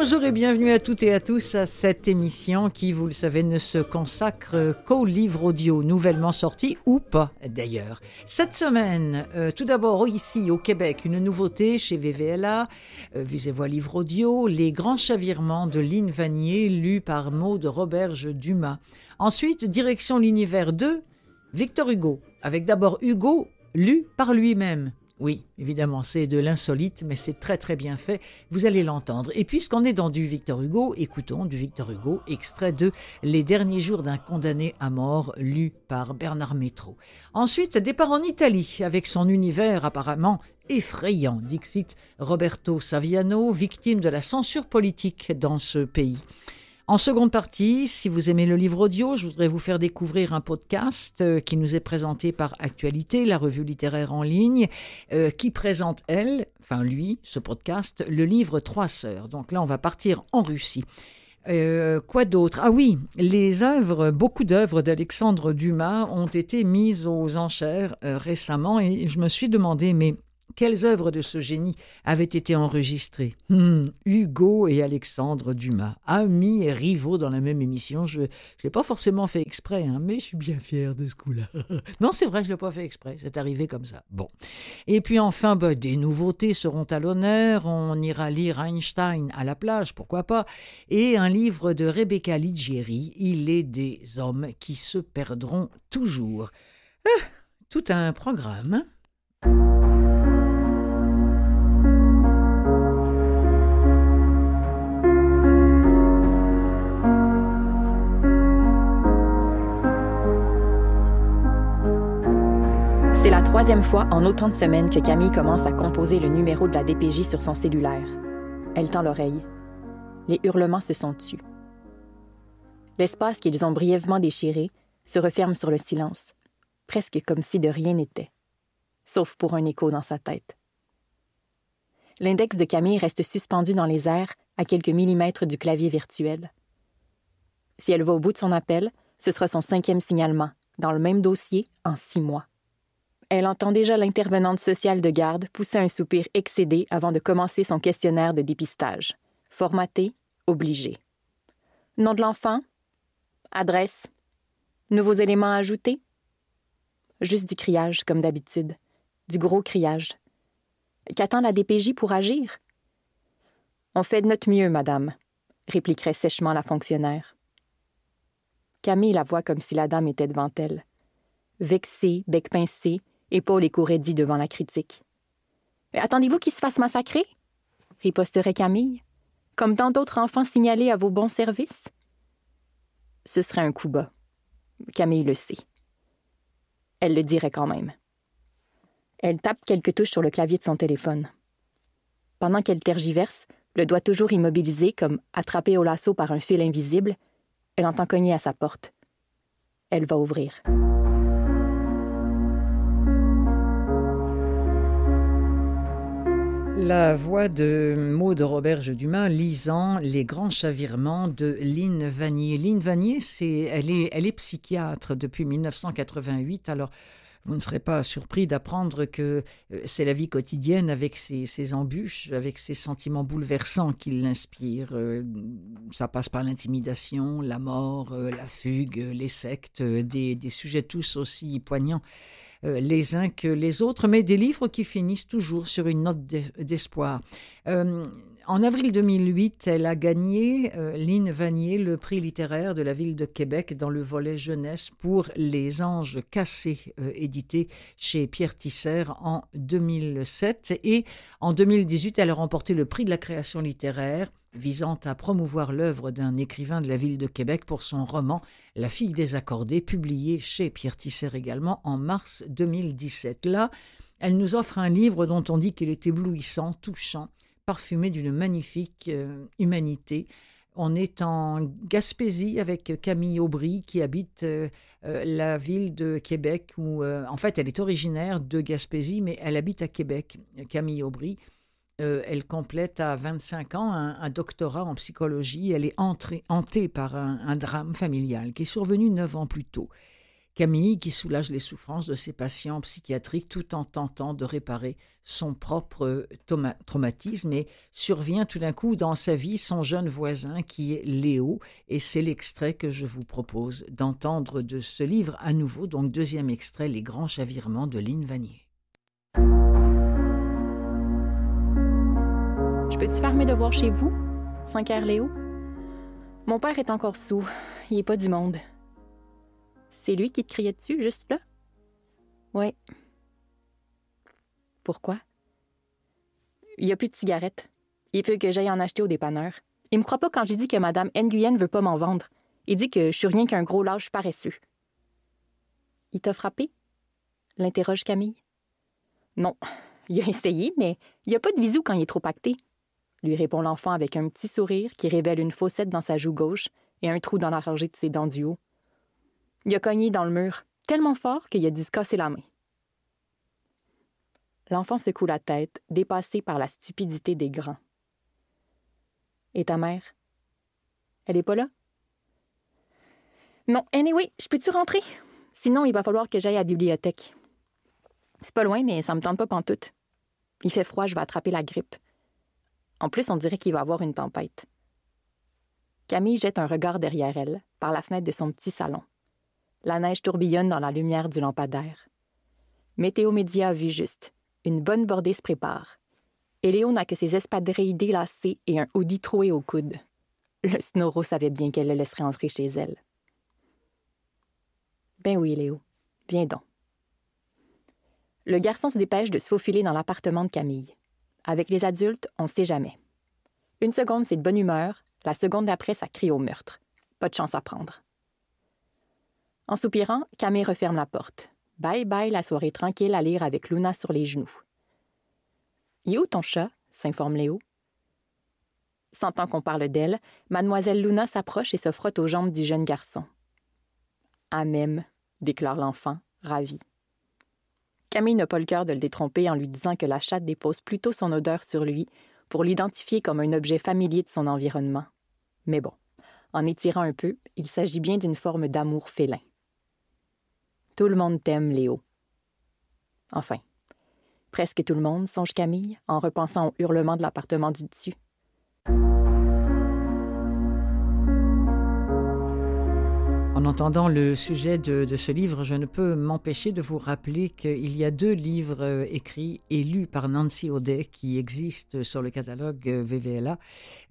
Bonjour et bienvenue à toutes et à tous à cette émission qui, vous le savez, ne se consacre qu'aux livres audio nouvellement sortis ou pas d'ailleurs. Cette semaine, euh, tout d'abord ici au Québec, une nouveauté chez VVLA, euh, Visez-Voix Livre Audio, Les Grands Chavirements de Lynn Vanier, lu par Maud Roberge Dumas. Ensuite, direction l'univers 2, Victor Hugo, avec d'abord Hugo, lu par lui-même. Oui, évidemment, c'est de l'insolite, mais c'est très très bien fait. Vous allez l'entendre. Et puisqu'on est dans du Victor Hugo, écoutons du Victor Hugo, extrait de Les derniers jours d'un condamné à mort, lu par Bernard Métro. Ensuite, départ en Italie, avec son univers apparemment effrayant, Dixit Roberto Saviano, victime de la censure politique dans ce pays. En seconde partie, si vous aimez le livre audio, je voudrais vous faire découvrir un podcast euh, qui nous est présenté par Actualité, la revue littéraire en ligne, euh, qui présente, elle, enfin lui, ce podcast, le livre Trois sœurs. Donc là, on va partir en Russie. Euh, quoi d'autre? Ah oui, les œuvres, beaucoup d'œuvres d'Alexandre Dumas ont été mises aux enchères récemment et je me suis demandé, mais quelles œuvres de ce génie avaient été enregistrées? Hmm, Hugo et Alexandre Dumas, amis et rivaux dans la même émission. Je ne l'ai pas forcément fait exprès, hein, mais je suis bien fier de ce coup-là. non, c'est vrai, je ne l'ai pas fait exprès, c'est arrivé comme ça. Bon. Et puis enfin, bah, des nouveautés seront à l'honneur. On ira lire Einstein à la plage, pourquoi pas, et un livre de Rebecca Ligieri, Il est des hommes qui se perdront toujours. Ah, tout un programme. Hein troisième fois en autant de semaines que Camille commence à composer le numéro de la DPJ sur son cellulaire. Elle tend l'oreille. Les hurlements se sont tus. L'espace qu'ils ont brièvement déchiré se referme sur le silence, presque comme si de rien n'était, sauf pour un écho dans sa tête. L'index de Camille reste suspendu dans les airs à quelques millimètres du clavier virtuel. Si elle va au bout de son appel, ce sera son cinquième signalement, dans le même dossier, en six mois. Elle entend déjà l'intervenante sociale de garde pousser un soupir excédé avant de commencer son questionnaire de dépistage. Formaté, obligé. Nom de l'enfant? Adresse? Nouveaux éléments ajoutés? Juste du criage, comme d'habitude. Du gros criage. Qu'attend la DPJ pour agir? On fait de notre mieux, madame, répliquerait sèchement la fonctionnaire. Camille la voit comme si la dame était devant elle. Vexée, bec pincé, épaule écouraidie devant la critique. Attendez-vous qu'il se fasse massacrer? riposterait Camille. Comme tant d'autres enfants signalés à vos bons services? Ce serait un coup bas. Camille le sait. Elle le dirait quand même. Elle tape quelques touches sur le clavier de son téléphone. Pendant qu'elle tergiverse, le doigt toujours immobilisé comme attrapé au lasso par un fil invisible, elle entend cogner à sa porte. Elle va ouvrir. La voix de Maud Roberge Dumas lisant Les grands chavirements de Lynn Vanier. Lynn Vanier, c'est, elle, est, elle est psychiatre depuis 1988. Alors, vous ne serez pas surpris d'apprendre que euh, c'est la vie quotidienne avec ses, embûches, avec ses sentiments bouleversants qui l'inspirent. Euh, ça passe par l'intimidation, la mort, euh, la fugue, les sectes, des, des sujets tous aussi poignants euh, les uns que les autres, mais des livres qui finissent toujours sur une note d'espoir. Euh, en avril 2008, elle a gagné, euh, Vanier, le prix littéraire de la ville de Québec dans le volet jeunesse pour Les Anges cassés, édité chez Pierre Tisser en 2007. Et en 2018, elle a remporté le prix de la création littéraire visant à promouvoir l'œuvre d'un écrivain de la ville de Québec pour son roman La fille désaccordée, publié chez Pierre Tisser également en mars 2017. Là, elle nous offre un livre dont on dit qu'il est éblouissant, touchant, parfumé d'une magnifique euh, humanité. On est en Gaspésie avec Camille Aubry qui habite euh, euh, la ville de Québec où en fait elle est originaire de Gaspésie mais elle habite à Québec, Camille Aubry. Euh, elle complète à 25 ans un, doctorat en psychologie. Elle est hantée par un, drame familial qui est survenu neuf ans plus tôt. Camille, qui soulage les souffrances de ses patients psychiatriques tout en tentant de réparer son propre traumatisme, et survient tout d'un coup dans sa vie son jeune voisin qui est Léo, et c'est l'extrait que je vous propose d'entendre de ce livre à nouveau, donc deuxième extrait, Les grands chavirements de Lynn Vanier. Peux-tu faire mes devoirs chez vous? Saint-Clair Léo? Mon père est encore sous. Il est pas du monde. C'est lui qui te criait dessus, juste là? Oui. Pourquoi? Il n'y a plus de cigarettes. Il peut que j'aille en acheter au dépanneur. Il me croit pas quand j'ai dit que Mme Nguyen veut pas m'en vendre. Il dit que je suis rien qu'un gros lâche paresseux. Il t'a frappé? l'interroge Camille. Non. Il a essayé, mais il n'y a pas de bisou quand il est trop pacté, lui répond l'enfant avec un petit sourire qui révèle une fossette dans sa joue gauche et un trou dans la rangée de ses dents du haut. Il a cogné dans le mur, tellement fort qu'il a dû se casser la main. L'enfant secoue la tête, dépassé par la stupidité des grands. Et ta mère? Elle est pas là? Non, anyway, je peux-tu rentrer? Sinon, il va falloir que j'aille à la bibliothèque. C'est pas loin, mais ça me tente pas pantoute. Il fait froid, je vais attraper la grippe. En plus, on dirait qu'il va avoir une tempête. Camille jette un regard derrière elle, par la fenêtre de son petit salon. La neige tourbillonne dans la lumière du lampadaire. Météo Média a vu juste. Une bonne bordée se prépare. Et Léo n'a que ses espadrilles délacées et un hoodie troué au coude. Le Snoro savait bien qu'elle le laisserait entrer chez elle. Ben oui, Léo. Viens donc. Le garçon se dépêche de se faufiler dans l'appartement de Camille. Avec les adultes, on ne sait jamais. Une seconde, c'est de bonne humeur, la seconde d'après, ça crie au meurtre. Pas de chance à prendre. En soupirant, Camille referme la porte. Bye bye la soirée tranquille à lire avec Luna sur les genoux. Y où ton chat s'informe Léo. Sentant qu'on parle d'elle, mademoiselle Luna s'approche et se frotte aux jambes du jeune garçon. À même, déclare l'enfant, ravi. Camille n'a pas le cœur de le détromper en lui disant que la chatte dépose plutôt son odeur sur lui pour l'identifier comme un objet familier de son environnement. Mais bon, en étirant un peu, il s'agit bien d'une forme d'amour félin. Tout le monde t'aime, Léo. Enfin, presque tout le monde, songe Camille, en repensant au hurlement de l'appartement du dessus. En entendant le sujet de, ce livre, je ne peux m'empêcher de vous rappeler qu'il y a deux livres euh, écrits et lus par Nancy Audet qui existent sur le catalogue euh, VVLA,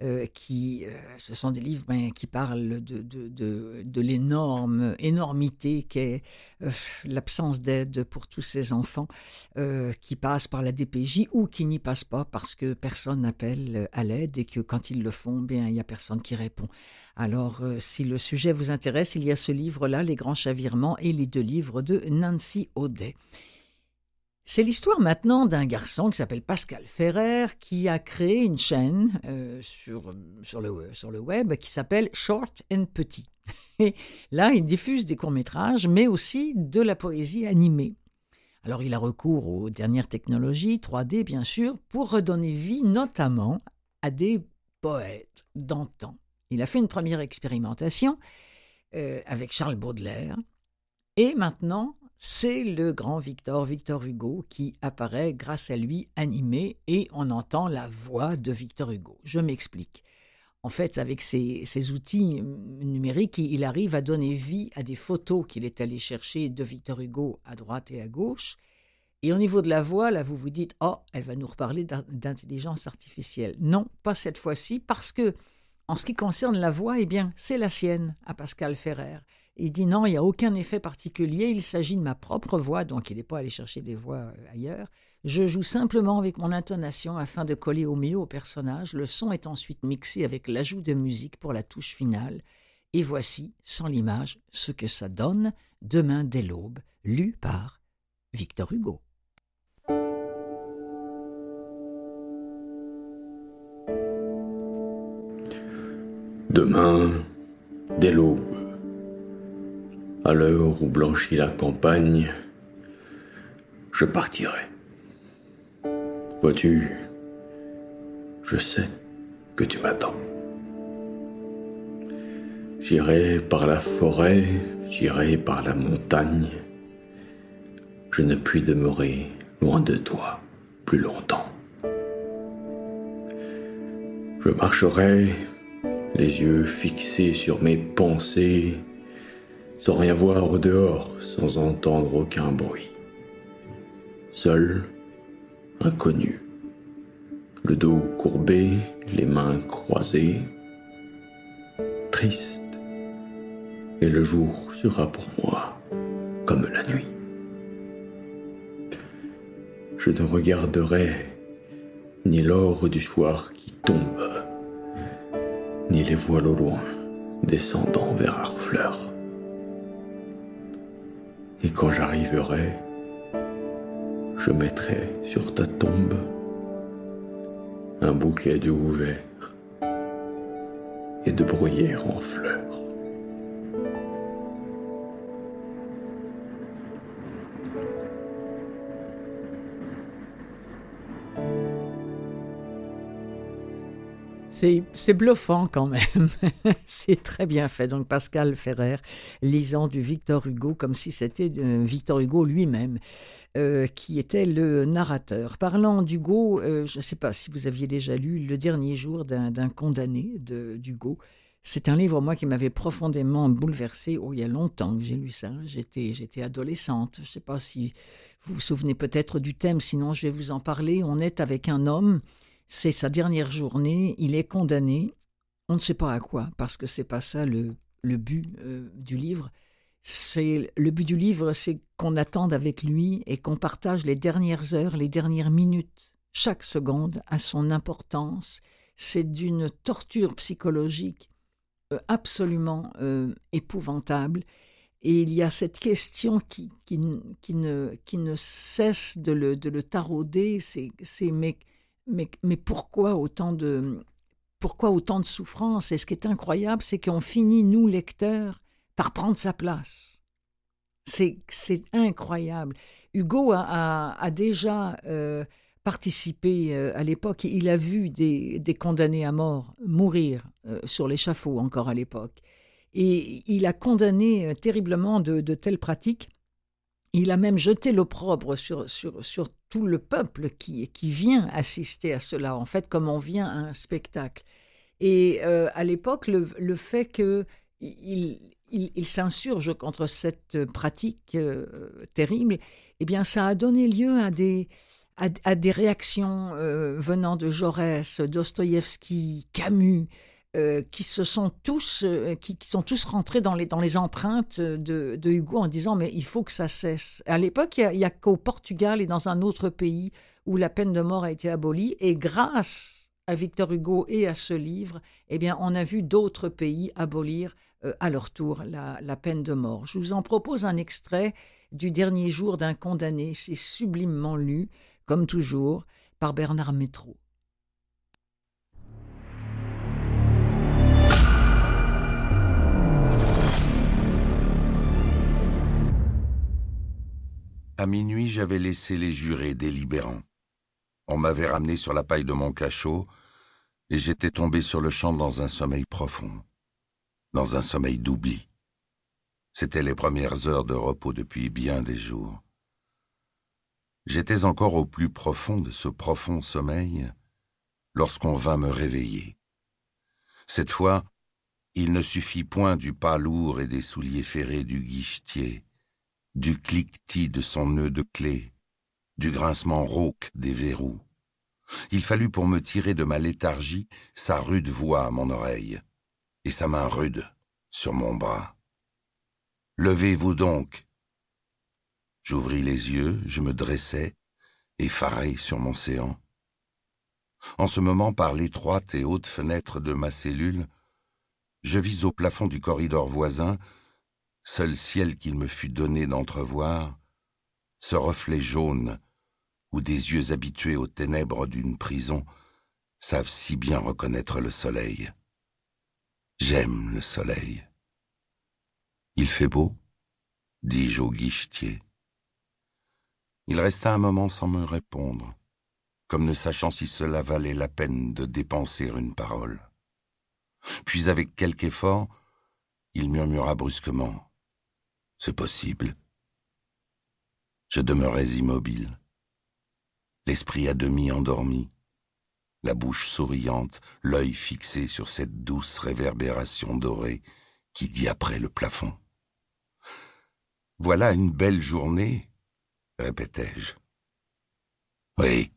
euh, qui ce sont des livres ben, qui parlent de, l'énorme énormité qu'est l'absence d'aide pour tous ces enfants qui passent par la DPJ ou qui n'y passent pas parce que personne n'appelle à l'aide et que quand ils le font, bien il n'y a personne qui répond. Alors, si le sujet vous intéresse, il y a ce livre-là, Les grands chavirements, et les deux livres de Nancy Audet. C'est l'histoire maintenant d'un garçon qui s'appelle Pascal Ferrer qui a créé une chaîne euh, sur, sur, le, sur le web qui s'appelle Short and Petit. Et là, il diffuse des courts-métrages, mais aussi de la poésie animée. Alors, il a recours aux dernières technologies, 3D bien sûr, pour redonner vie notamment à des poètes d'antan. Il a fait une première expérimentation euh, avec Charles Baudelaire. Et maintenant, c'est le grand Victor, Victor Hugo, qui apparaît grâce à lui animé et on entend la voix de Victor Hugo. Je m'explique. En fait, avec ces, outils numériques, il arrive à donner vie à des photos qu'il est allé chercher de Victor Hugo à droite et à gauche. Et au niveau de la voix, là, vous vous dites, oh, elle va nous reparler d'intelligence artificielle. Non, pas cette fois-ci, parce que en ce qui concerne la voix, eh bien, c'est la sienne, à Pascal Ferrer. Il dit non, il n'y a aucun effet particulier, il s'agit de ma propre voix, donc il n'est pas allé chercher des voix euh, ailleurs. Je joue simplement avec mon intonation afin de coller au mieux au personnage. Le son est ensuite mixé avec l'ajout de musique pour la touche finale. Et voici, sans l'image, ce que ça donne demain dès l'aube, lu par Victor Hugo. Demain, dès l'aube, à l'heure où blanchit la campagne, je partirai. Vois-tu, je sais que tu m'attends. J'irai par la forêt, j'irai par la montagne. Je ne puis demeurer loin de toi plus longtemps. Je marcherai, les yeux fixés sur mes pensées, sans rien voir au dehors, sans entendre aucun bruit. Seul, inconnu, le dos courbé, les mains croisées, triste, et le jour sera pour moi comme la nuit. Je ne regarderai ni l'or du soir qui tombe, ni les voiles au loin descendant vers Harfleur. Et quand j'arriverai, je mettrai sur ta tombe un bouquet de houverts et de bruyères en fleurs. C'est bluffant quand même. c'est très bien fait. Donc Pascal Ferrer lisant du Victor Hugo comme si c'était Victor Hugo lui-même euh, qui était le narrateur. Parlant d'Hugo, euh, je ne sais pas si vous aviez déjà lu Le dernier jour d'un condamné d'Hugo. C'est un livre, moi, qui m'avait profondément bouleversé. Oh, il y a longtemps que j'ai lu ça. J'étais, j'étais adolescente. Je ne sais pas si vous vous souvenez peut-être du thème, sinon je vais vous en parler. On est avec un homme c'est sa dernière journée, il est condamné, on ne sait pas à quoi, parce que c'est pas ça le, but euh, du livre. C'est le but du livre, c'est qu'on attende avec lui et qu'on partage les dernières heures, les dernières minutes. Chaque seconde a son importance. C'est d'une torture psychologique euh, absolument euh, épouvantable. Et il y a cette question qui, qui, qui, ne, qui ne cesse de le, de le tarauder, c'est mais mais, pourquoi autant de pourquoi autant de souffrance? Et ce qui est incroyable, c'est qu'on finit, nous, lecteurs, par prendre sa place. C'est incroyable. Hugo a, déjà euh, participé euh, à l'époque, il a vu des, condamnés à mort mourir euh, sur l'échafaud encore à l'époque. Et il a condamné terriblement de telles pratiques il a même jeté l'opprobre sur, sur, tout le peuple qui, qui vient assister à cela, en fait, comme on vient à un spectacle. Et euh, à l'époque, le, le, fait qu'il il, il, s'insurge contre cette pratique euh, terrible, eh bien, ça a donné lieu à des, à, des réactions euh, venant de Jaurès, Dostoïevski, Camus, euh, qui se sont tous, euh, qui, sont tous rentrés dans les, empreintes de, Hugo en disant mais il faut que ça cesse. À l'époque, il n'y a, qu'au Portugal et dans un autre pays où la peine de mort a été abolie et grâce à Victor Hugo et à ce livre, eh bien, on a vu d'autres pays abolir euh, à leur tour la, la peine de mort. Je vous en propose un extrait du dernier jour d'un condamné. C'est sublimement lu, comme toujours, par Bernard Métro. À minuit, j'avais laissé les jurés délibérants. On m'avait ramené sur la paille de mon cachot, et j'étais tombé sur le champ dans un sommeil profond, dans un sommeil d'oubli. C'étaient les premières heures de repos depuis bien des jours. J'étais encore au plus profond de ce profond sommeil lorsqu'on vint me réveiller. Cette fois, il ne suffit point du pas lourd et des souliers ferrés du guichetier du cliquetis de son nœud de clé, du grincement rauque des verrous. Il fallut pour me tirer de ma léthargie sa rude voix à mon oreille, et sa main rude sur mon bras. Levez-vous donc. J'ouvris les yeux, je me dressai, effaré sur mon séant. En ce moment, par l'étroite et haute fenêtre de ma cellule, je vis au plafond du corridor voisin seul ciel qu'il me fut donné d'entrevoir, ce reflet jaune où des yeux habitués aux ténèbres d'une prison savent si bien reconnaître le soleil. J'aime le soleil. Il fait beau, dis-je au guichetier. Il resta un moment sans me répondre. comme ne sachant si cela valait la peine de dépenser une parole. Puis avec quelque effort, il murmura brusquement. C'est possible. Je demeurais immobile, l'esprit à demi endormi, la bouche souriante, l'œil fixé sur cette douce réverbération dorée qui dit après le plafond. Voilà une belle journée, répétai-je. Oui,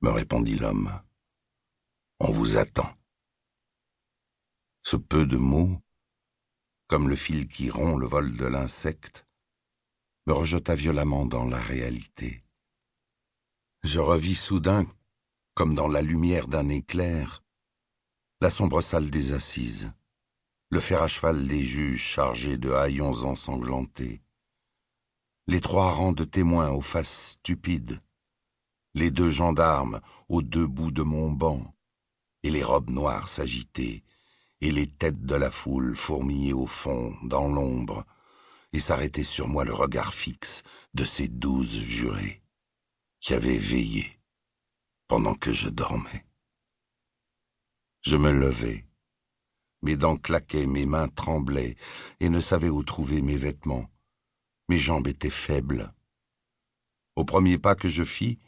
me répondit l'homme. On vous attend. Ce peu de mots, comme le fil qui rompt le vol de l'insecte, me rejeta violemment dans la réalité. Je revis soudain, comme dans la lumière d'un éclair, la sombre salle des assises, le fer à cheval des juges chargés de haillons ensanglantés, les trois rangs de témoins aux faces stupides, les deux gendarmes aux deux bouts de mon banc, et les robes noires s'agitaient, et les têtes de la foule fourmillaient au fond, dans l'ombre, et s'arrêtait sur moi le regard fixe de ces douze jurés qui avaient veillé pendant que je dormais. Je me levai, mes dents claquaient, mes mains tremblaient, et ne savais où trouver mes vêtements. Mes jambes étaient faibles. Au premier pas que je fis,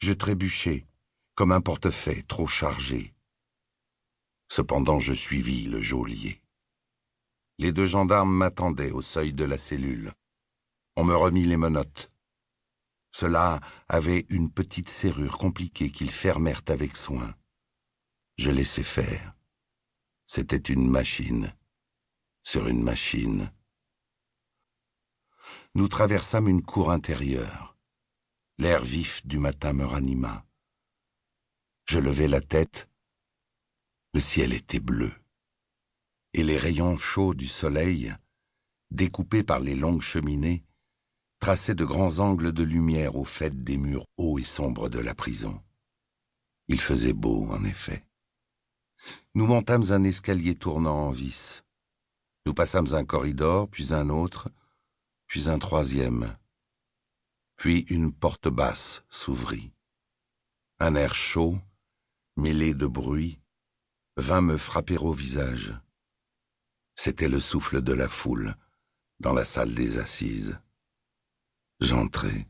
je trébuchai, comme un portefeuille trop chargé. Cependant je suivis le geôlier. Les deux gendarmes m'attendaient au seuil de la cellule. On me remit les menottes. Cela avait une petite serrure compliquée qu'ils fermèrent avec soin. Je laissai faire. C'était une machine. Sur une machine, nous traversâmes une cour intérieure. L'air vif du matin me ranima. Je levai la tête. Le ciel était bleu. Et les rayons chauds du soleil, découpés par les longues cheminées, traçaient de grands angles de lumière au fait des murs hauts et sombres de la prison. Il faisait beau, en effet. Nous montâmes un escalier tournant en vis. Nous passâmes un corridor, puis un autre, puis un troisième. Puis une porte basse s'ouvrit. Un air chaud, mêlé de bruit, vint me frapper au visage. C'était le souffle de la foule dans la salle des assises. J'entrai.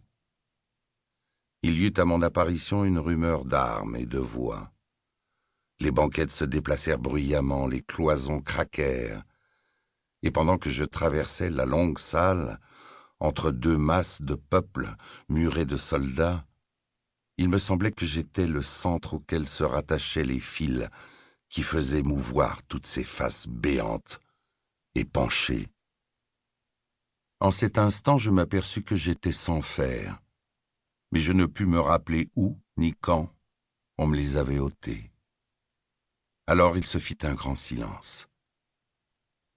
Il y eut à mon apparition une rumeur d'armes et de voix. Les banquettes se déplacèrent bruyamment, les cloisons craquèrent, et pendant que je traversais la longue salle, entre deux masses de peuple murés de soldats, il me semblait que j'étais le centre auquel se rattachaient les fils qui faisaient mouvoir toutes ces faces béantes et penchées. En cet instant, je m'aperçus que j'étais sans fer, mais je ne pus me rappeler où ni quand on me les avait ôtés. Alors il se fit un grand silence.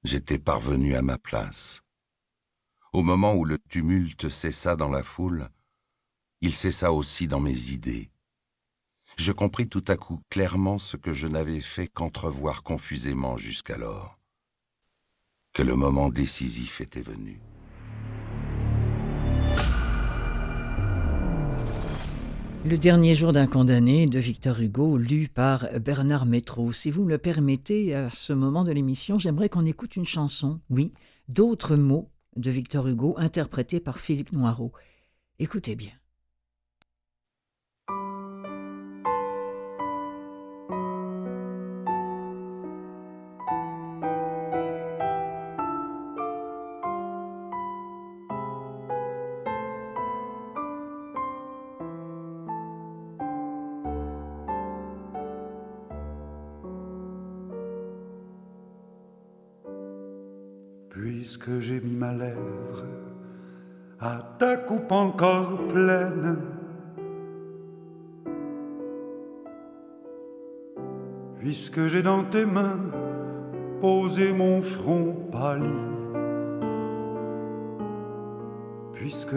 J'étais parvenu à ma place. Au moment où le tumulte cessa dans la foule, il cessa aussi dans mes idées. Je compris tout à coup clairement ce que je n'avais fait qu'entrevoir confusément jusqu'alors, que le moment décisif était venu. Le dernier jour d'un condamné de Victor Hugo, lu par Bernard Métro. Si vous me le permettez, à ce moment de l'émission, j'aimerais qu'on écoute une chanson, oui, d'autres mots de Victor Hugo, interprétés par Philippe Noireau. Écoutez bien. Puisque j'ai mis ma lèvre à ta coupe encore pleine. Puisque j'ai dans tes mains posé mon front pâli, puisque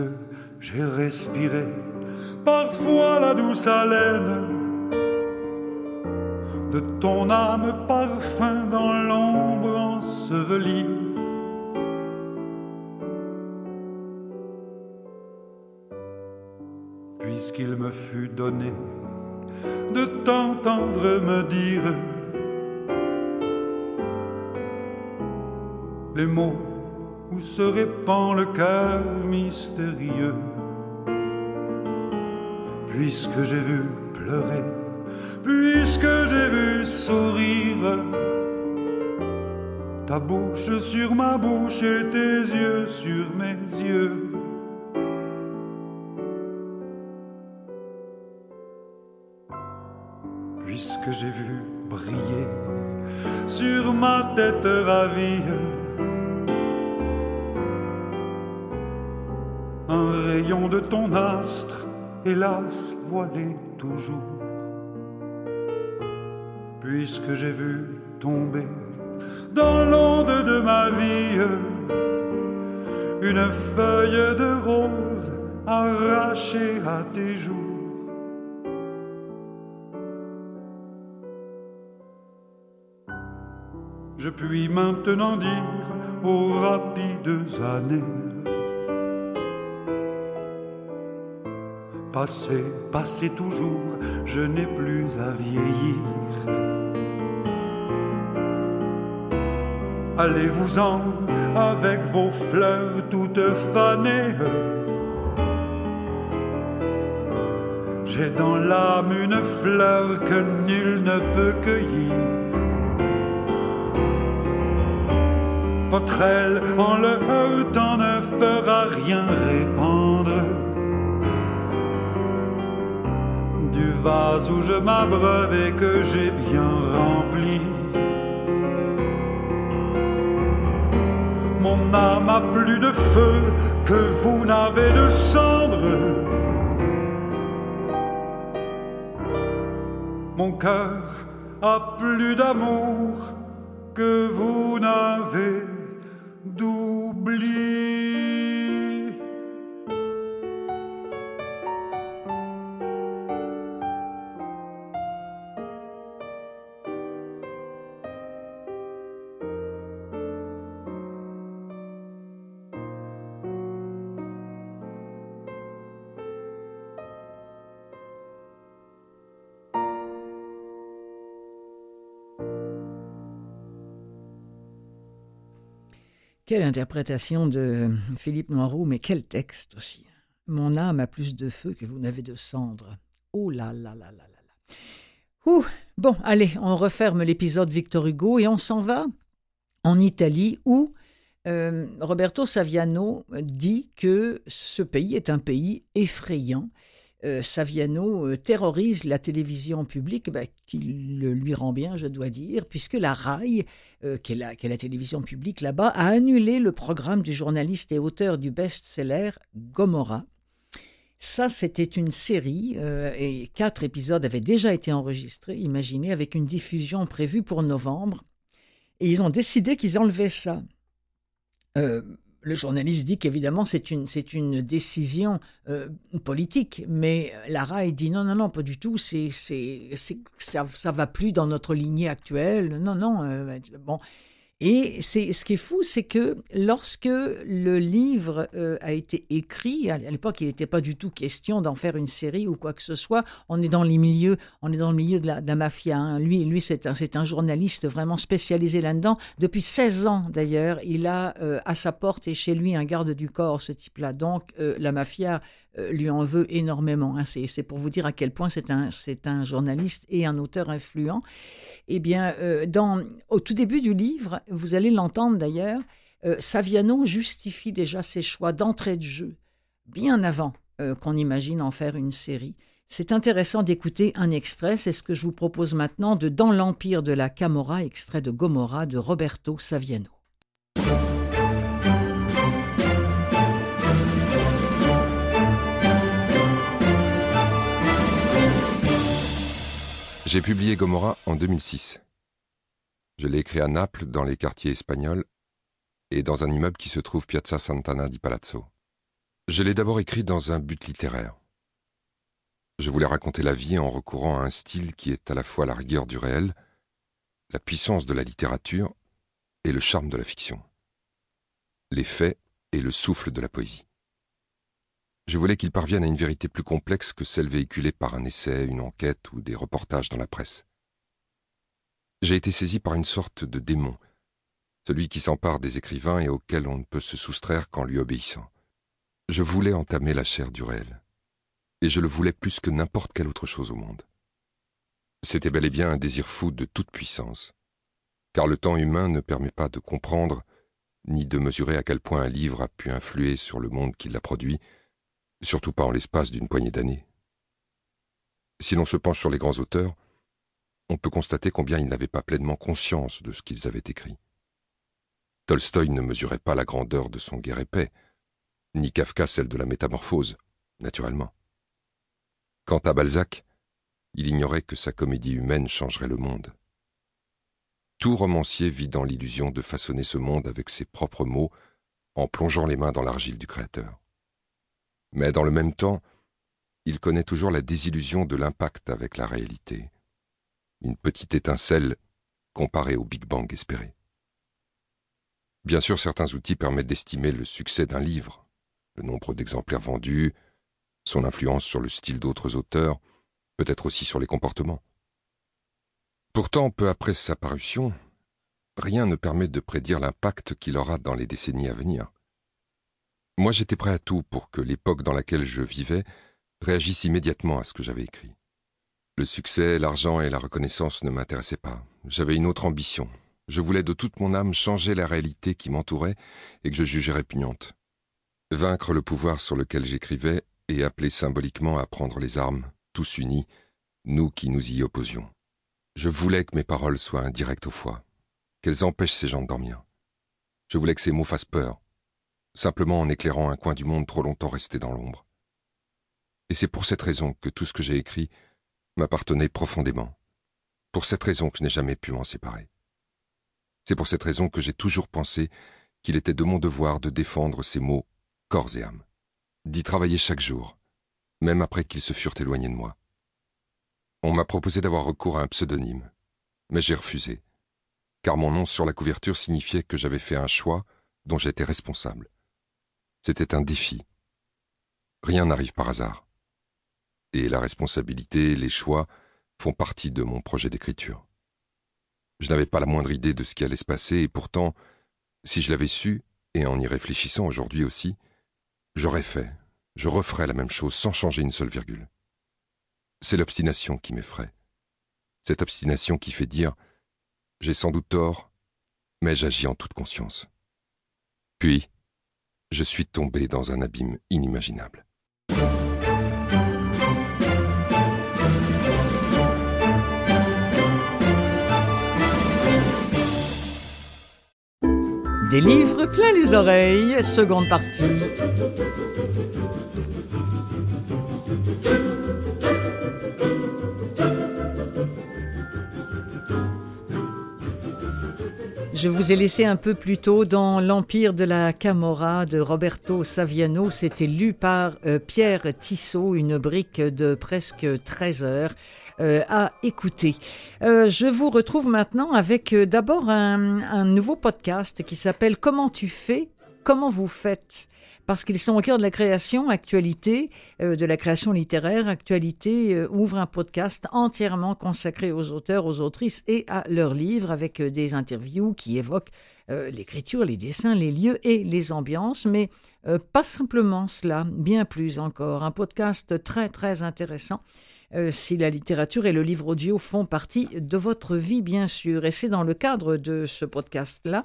j'ai respiré parfois la douce haleine de ton âme parfum dans l'ombre ensevelie qu'il me fut donné de t'entendre me dire les mots où se répand le cœur mystérieux. Puisque j'ai vu pleurer, puisque j'ai vu sourire, ta bouche sur ma bouche et tes yeux sur mes yeux. Puisque j'ai vu briller sur ma tête ravie un rayon de ton astre, hélas voilé toujours. Puisque j'ai vu tomber dans l'onde de ma vie une feuille de rose arrachée à tes joues. Je puis maintenant dire aux rapides années Passez, passez toujours, je n'ai plus à vieillir. Allez-vous-en avec vos fleurs toutes fanées. J'ai dans l'âme une fleur que nul ne peut cueillir. Votre aile en le heurtant ne fera rien répandre. du vase où je m'abreuve et que j'ai bien rempli. Mon âme a plus de feu que vous n'avez de cendre. Mon cœur a plus d'amour que vous n'avez d'oubli. Quelle interprétation de Philippe Noiroux, mais quel texte aussi. Mon âme a plus de feu que vous n'avez de cendre. Oh là là là là là là. Bon, allez, on referme l'épisode Victor Hugo et on s'en va en Italie où euh, Roberto Saviano dit que ce pays est un pays effrayant euh, Saviano euh, terrorise la télévision publique, bah, qui le lui rend bien, je dois dire, puisque la RAI, euh, qui, est la, qui, est la, télévision publique là-bas, a annulé le programme du journaliste et auteur du best-seller Gomorrah. Ça, c'était une série et quatre épisodes avaient déjà été enregistrés, imaginez, avec une diffusion prévue pour novembre. Et ils ont décidé qu'ils enlevaient ça. Le journaliste dit qu'évidemment c'est une, c'est une décision euh, politique, mais Lara dit non, non, non, pas du tout, c'est, c'est, ça, ça va plus dans notre lignée actuelle, non, non, euh, bon. Et c'est ce qui est fou, c'est que lorsque le livre euh, a été écrit, à l'époque, il n'était pas du tout question d'en faire une série ou quoi que ce soit. On est dans les milieux, on est dans le milieu de la, mafia. Hein. Lui, lui, c'est un, journaliste vraiment spécialisé là-dedans. Depuis 16 ans, d'ailleurs, il a euh, à sa porte et chez lui un garde du corps, ce type-là. Donc, euh, la mafia lui en veut énormément. Hein. C'est, pour vous dire à quel point c'est un, un journaliste et un auteur influent. Eh bien, dans, au tout début du livre, vous allez l'entendre d'ailleurs, euh, Saviano justifie déjà ses choix d'entrée de jeu bien avant euh, qu'on imagine en faire une série. C'est intéressant d'écouter un extrait, c'est ce que je vous propose maintenant de Dans l'Empire de la Camorra, extrait de Gomorra de Roberto Saviano. J'ai publié Gomorra en 2006. Je l'ai écrit à Naples, dans les quartiers espagnols, et dans un immeuble qui se trouve Piazza Sant'Anna di Palazzo. Je l'ai d'abord écrit dans un but littéraire. Je voulais raconter la vie en recourant à un style qui est à la fois la rigueur du réel, la puissance de la littérature et le charme de la fiction, les faits et le souffle de la poésie. Je voulais qu'il parvienne à une vérité plus complexe que celle véhiculée par un essai, une enquête ou des reportages dans la presse. J'ai été saisi par une sorte de démon, celui qui s'empare des écrivains et auquel on ne peut se soustraire qu'en lui obéissant. Je voulais entamer la chair du réel, et je le voulais plus que n'importe quelle autre chose au monde. C'était bel et bien un désir fou de toute puissance, car le temps humain ne permet pas de comprendre, ni de mesurer à quel point un livre a pu influer sur le monde qui l'a produit, surtout pas en l'espace d'une poignée d'années. Si l'on se penche sur les grands auteurs, on peut constater combien ils n'avaient pas pleinement conscience de ce qu'ils avaient écrit. Tolstoï ne mesurait pas la grandeur de son guerre épais, ni Kafka celle de la métamorphose, naturellement. Quant à Balzac, il ignorait que sa comédie humaine changerait le monde. Tout romancier vit dans l'illusion de façonner ce monde avec ses propres mots en plongeant les mains dans l'argile du Créateur. Mais dans le même temps, il connaît toujours la désillusion de l'impact avec la réalité. Une petite étincelle comparée au Big Bang espéré. Bien sûr, certains outils permettent d'estimer le succès d'un livre, le nombre d'exemplaires vendus, son influence sur le style d'autres auteurs, peut-être aussi sur les comportements. Pourtant, peu après sa parution, rien ne permet de prédire l'impact qu'il aura dans les décennies à venir. Moi, j'étais prêt à tout pour que l'époque dans laquelle je vivais réagisse immédiatement à ce que j'avais écrit. Le succès, l'argent et la reconnaissance ne m'intéressaient pas. J'avais une autre ambition. Je voulais de toute mon âme changer la réalité qui m'entourait et que je jugeais répugnante. Vaincre le pouvoir sur lequel j'écrivais et appeler symboliquement à prendre les armes, tous unis, nous qui nous y opposions. Je voulais que mes paroles soient indirectes au foie, qu'elles empêchent ces gens de dormir. Je voulais que ces mots fassent peur, simplement en éclairant un coin du monde trop longtemps resté dans l'ombre. Et c'est pour cette raison que tout ce que j'ai écrit m'appartenait profondément, pour cette raison que je n'ai jamais pu m'en séparer. C'est pour cette raison que j'ai toujours pensé qu'il était de mon devoir de défendre ces mots corps et âme, d'y travailler chaque jour, même après qu'ils se furent éloignés de moi. On m'a proposé d'avoir recours à un pseudonyme, mais j'ai refusé, car mon nom sur la couverture signifiait que j'avais fait un choix dont j'étais responsable. C'était un défi. Rien n'arrive par hasard. Et la responsabilité, les choix font partie de mon projet d'écriture. Je n'avais pas la moindre idée de ce qui allait se passer, et pourtant, si je l'avais su, et en y réfléchissant aujourd'hui aussi, j'aurais fait, je referais la même chose sans changer une seule virgule. C'est l'obstination qui m'effraie. Cette obstination qui fait dire J'ai sans doute tort, mais j'agis en toute conscience. Puis, je suis tombé dans un abîme inimaginable. Des livres plein les oreilles, seconde partie. Je vous ai laissé un peu plus tôt dans L'Empire de la Camorra de Roberto Saviano. C'était lu par euh, Pierre Tissot, une brique de presque 13 heures euh, à écouter. Euh, je vous retrouve maintenant avec d'abord un, un nouveau podcast qui s'appelle Comment tu fais? Comment vous faites? Parce qu'ils sont au cœur de la création, actualité, euh, de la création littéraire. Actualité euh, ouvre un podcast entièrement consacré aux auteurs, aux autrices et à leurs livres avec euh, des interviews qui évoquent l'écriture, les dessins, les lieux et les ambiances, mais pas simplement cela, bien plus encore. Un podcast très très intéressant. si la littérature et le livre audio font partie de votre vie, bien sûr. Et c'est dans le cadre de ce podcast-là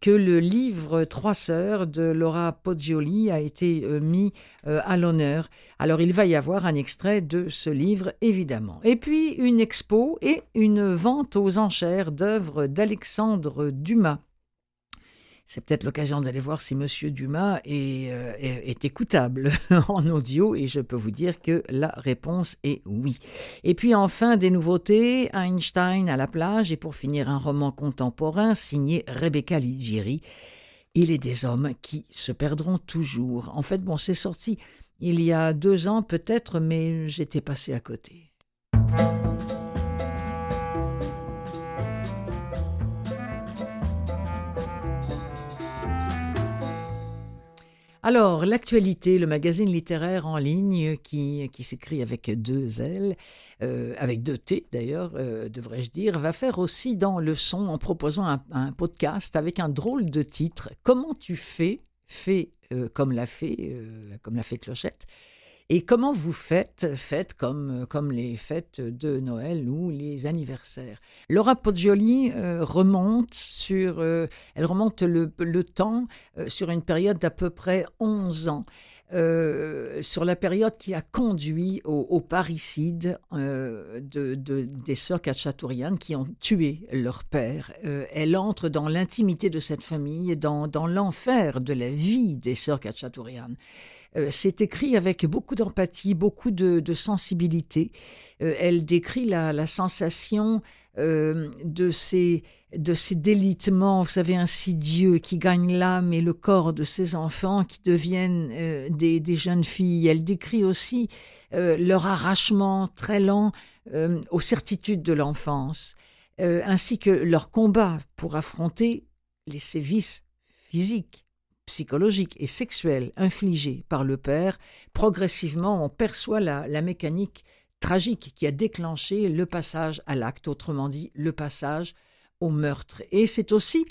que le livre Trois sœurs de Laura Poggioli a été euh, mis euh, à l'honneur. Alors il va y avoir un extrait de ce livre, évidemment. Et puis une expo et une vente aux enchères d'œuvres d'Alexandre Dumas c'est peut-être l'occasion d'aller voir si Monsieur Dumas euh, est, écoutable en audio et je peux vous dire que la réponse est oui. Et puis enfin des nouveautés, Einstein à la plage et pour finir un roman contemporain signé Rebecca Ligieri. Il est des hommes qui se perdront toujours. En fait, bon, c'est sorti il y a deux ans peut-être, mais j'étais passé à côté. Alors, l'actualité, le magazine littéraire en ligne qui, qui s'écrit avec deux L, euh, avec deux T d'ailleurs, euh, devrais-je dire, va faire aussi dans le son en proposant un, podcast avec un drôle de titre. Comment tu fais, fais euh, comme l'a fait, comme l'a fait Clochette, et comment vous faites Faites comme, comme les fêtes de Noël ou les anniversaires? Laura Poggioli euh, remonte sur, euh, elle remonte le, temps euh, sur une période d'à peu près 11 ans. Sur la période qui a conduit au, parricide de, de, des sœurs Kachatourian qui ont tué leur père. elle entre dans l'intimité de cette famille, dans, dans l'enfer de la vie des sœurs Kachatourian. Euh, c'est écrit avec beaucoup d'empathie, beaucoup de, sensibilité. Euh, elle décrit la, sensation euh, de ces de ces délitements, vous savez, insidieux qui gagnent l'âme et le corps de ces enfants qui deviennent des, jeunes filles. Elle décrit aussi leur arrachement très lent aux certitudes de l'enfance, ainsi que leur combat pour affronter les sévices physiques psychologique et sexuelle infligée par le père, progressivement on perçoit la, la mécanique tragique qui a déclenché le passage à l'acte, autrement dit le passage au meurtre. Et c'est aussi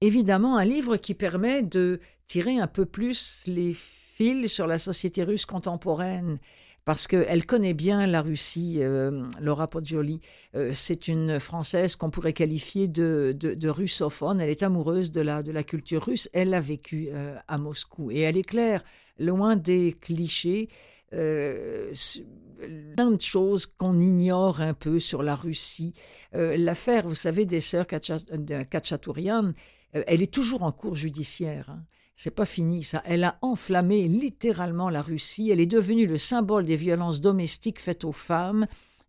évidemment un livre qui permet de tirer un peu plus les fils sur la société russe contemporaine parce qu'elle connaît bien la Russie, euh, Laura Poggioli. Euh, c'est une Française qu'on pourrait qualifier de, de, russophone. Elle est amoureuse de la, de la culture russe. Elle a vécu euh, à Moscou. Et elle éclaire, loin des clichés, plein de choses qu'on ignore un peu sur la Russie. L'affaire, vous savez, des sœurs Kachatourian, elle est toujours en cours judiciaire. Hein. C'est pas fini ça. Elle a enflammé littéralement la Russie. Elle est devenue le symbole des violences domestiques faites aux femmes.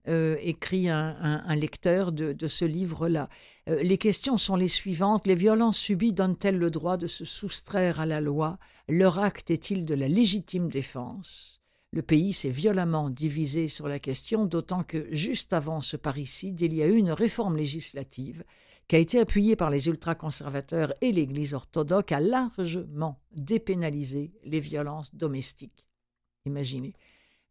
Euh, écrit un, lecteur de, ce livre-là. Euh, les questions sont les suivantes. Les violences subies donnent-elles le droit de se soustraire à la loi? Leur acte est-il de la légitime défense? Le pays s'est violemment divisé sur la question, d'autant que juste avant ce parricide, il y a eu une réforme législative qui a été appuyé par les ultra-conservateurs et l'Église orthodoxe, a largement dépénalisé les violences domestiques. Imaginez.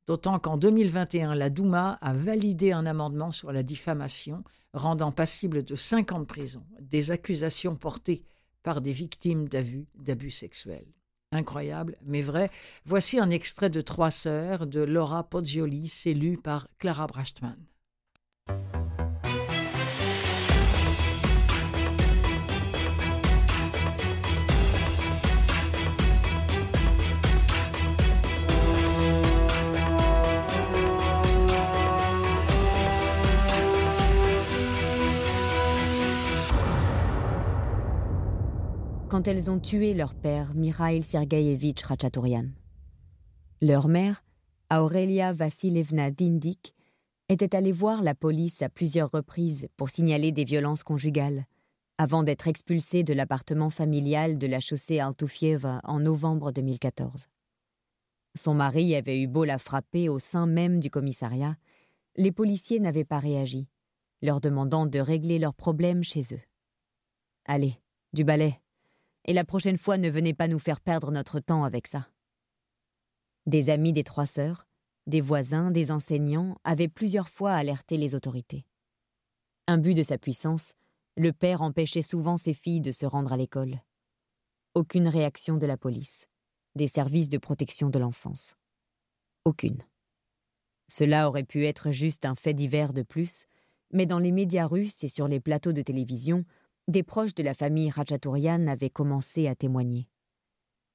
D'autant qu'en 2021, la Douma a validé un amendement sur la diffamation, rendant passible de cinq ans de prison des accusations portées par des victimes d'abus sexuels. Incroyable, mais vrai. Voici un extrait de Trois sœurs de Laura Poggioli, lu par Clara Brachtman. Quand elles ont tué leur père, Mikhail Sergeyevitch Ratchatourian. Leur mère, Aurelia Vassilevna Dindik, était allée voir la police à plusieurs reprises pour signaler des violences conjugales, avant d'être expulsée de l'appartement familial de la chaussée Altoufieva en novembre 2014. Son mari avait eu beau la frapper au sein même du commissariat, les policiers n'avaient pas réagi, leur demandant de régler leurs problèmes chez eux. Allez, du balai, et la prochaine fois ne venez pas nous faire perdre notre temps avec ça. Des amis des trois sœurs, des voisins, des enseignants avaient plusieurs fois alerté les autorités. Imbu de sa puissance, le père empêchait souvent ses filles de se rendre à l'école. Aucune réaction de la police, des services de protection de l'enfance. Aucune. Cela aurait pu être juste un fait divers de plus, mais dans les médias russes et sur les plateaux de télévision, des proches de la famille Ratchatourian avaient commencé à témoigner.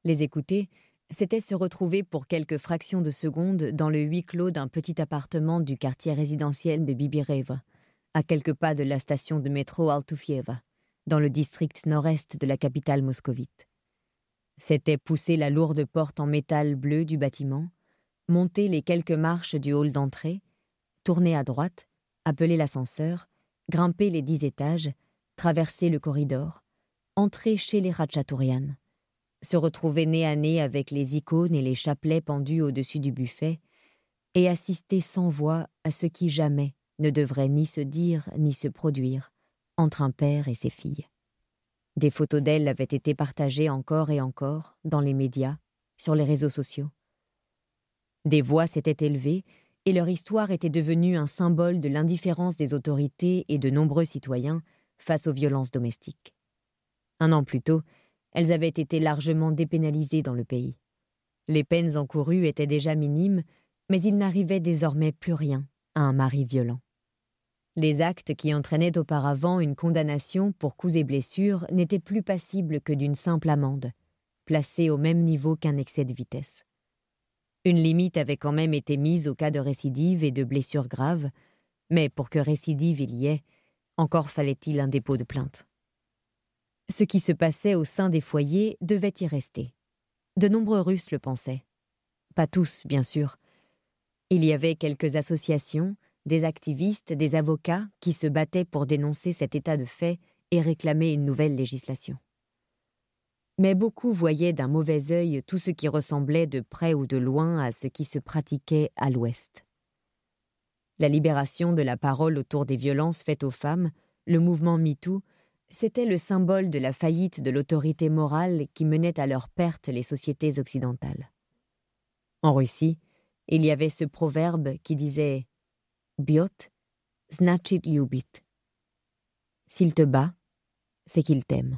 Les écouter, c'était se retrouver pour quelques fractions de secondes dans le huis clos d'un petit appartement du quartier résidentiel de Bibireva, à quelques pas de la station de métro Altoufieva, dans le district nord-est de la capitale moscovite. C'était pousser la lourde porte en métal bleu du bâtiment, monter les quelques marches du hall d'entrée, tourner à droite, appeler l'ascenseur, grimper les dix étages, traverser le corridor, entrer chez les Ratchatourian, se retrouver nez à nez avec les icônes et les chapelets pendus au-dessus du buffet, et assister sans voix à ce qui jamais ne devrait ni se dire ni se produire entre un père et ses filles. Des photos d'elle avaient été partagées encore et encore dans les médias, sur les réseaux sociaux. Des voix s'étaient élevées et leur histoire était devenue un symbole de l'indifférence des autorités et de nombreux citoyens face aux violences domestiques. Un an plus tôt, elles avaient été largement dépénalisées dans le pays. Les peines encourues étaient déjà minimes, mais il n'arrivait désormais plus rien à un mari violent. Les actes qui entraînaient auparavant une condamnation pour coups et blessures n'étaient plus passibles que d'une simple amende, placée au même niveau qu'un excès de vitesse. Une limite avait quand même été mise au cas de récidive et de blessures graves, mais pour que récidive il y ait, encore fallait-il un dépôt de plainte. Ce qui se passait au sein des foyers devait y rester. De nombreux Russes le pensaient. Pas tous, bien sûr. Il y avait quelques associations, des activistes, des avocats qui se battaient pour dénoncer cet état de fait et réclamer une nouvelle législation. Mais beaucoup voyaient d'un mauvais œil tout ce qui ressemblait de près ou de loin à ce qui se pratiquait à l'Ouest. La libération de la parole autour des violences faites aux femmes, le mouvement MeToo, c'était le symbole de la faillite de l'autorité morale qui menait à leur perte les sociétés occidentales. En Russie, il y avait ce proverbe qui disait Biot, znachit ljubit. S'il te bat, c'est qu'il t'aime.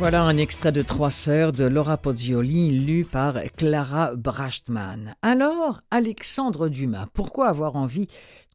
Voilà un extrait de Trois sœurs de Laura Pozzioli lu par Clara Brachtmann. Alors, Alexandre Dumas, pourquoi avoir envie